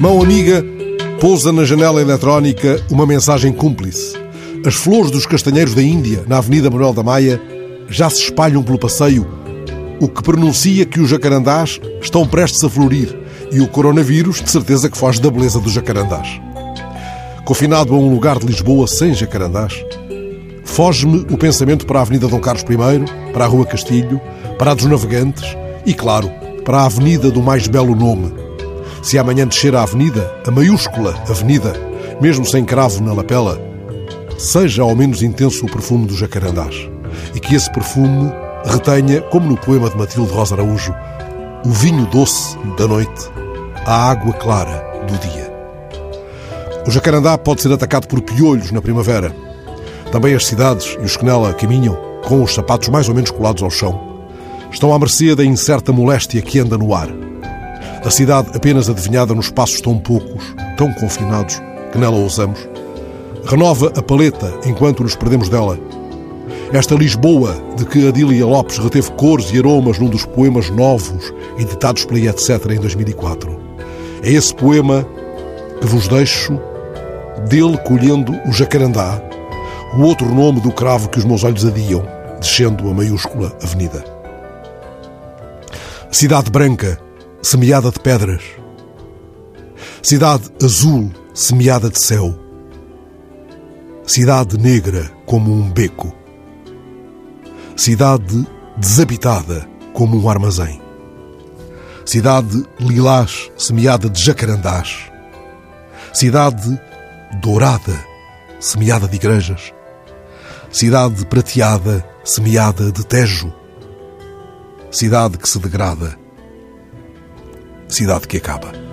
Mão amiga pousa na janela eletrónica uma mensagem cúmplice. As flores dos castanheiros da Índia, na Avenida Manuel da Maia, já se espalham pelo passeio, o que pronuncia que os jacarandás estão prestes a florir e o coronavírus, de certeza, que foge da beleza dos jacarandás. Confinado a um lugar de Lisboa sem jacarandás, foge-me o pensamento para a Avenida Dom Carlos I, para a Rua Castilho, para a dos Navegantes e, claro, para a Avenida do mais belo nome. Se amanhã descer a Avenida, a maiúscula Avenida, mesmo sem cravo na lapela, seja ao menos intenso o perfume dos jacarandás e que esse perfume retenha, como no poema de Matilde Rosa Araújo, o vinho doce da noite, a água clara do dia. O jacarandá pode ser atacado por piolhos na primavera. Também as cidades e os que nela caminham, com os sapatos mais ou menos colados ao chão, estão à mercê da incerta moléstia que anda no ar. A cidade apenas adivinhada nos passos tão poucos, tão confinados, que nela ousamos, renova a paleta enquanto nos perdemos dela. Esta Lisboa de que Adília Lopes reteve cores e aromas num dos poemas novos editados pela Etc. em 2004. É esse poema que vos deixo, dele colhendo o jacarandá, o outro nome do cravo que os meus olhos adiam, descendo a maiúscula avenida. Cidade branca, semeada de pedras. Cidade azul, semeada de céu. Cidade negra como um beco. Cidade desabitada como um armazém. Cidade lilás semeada de jacarandás. Cidade dourada semeada de igrejas. Cidade prateada semeada de tejo. Cidade que se degrada. Cidade que acaba.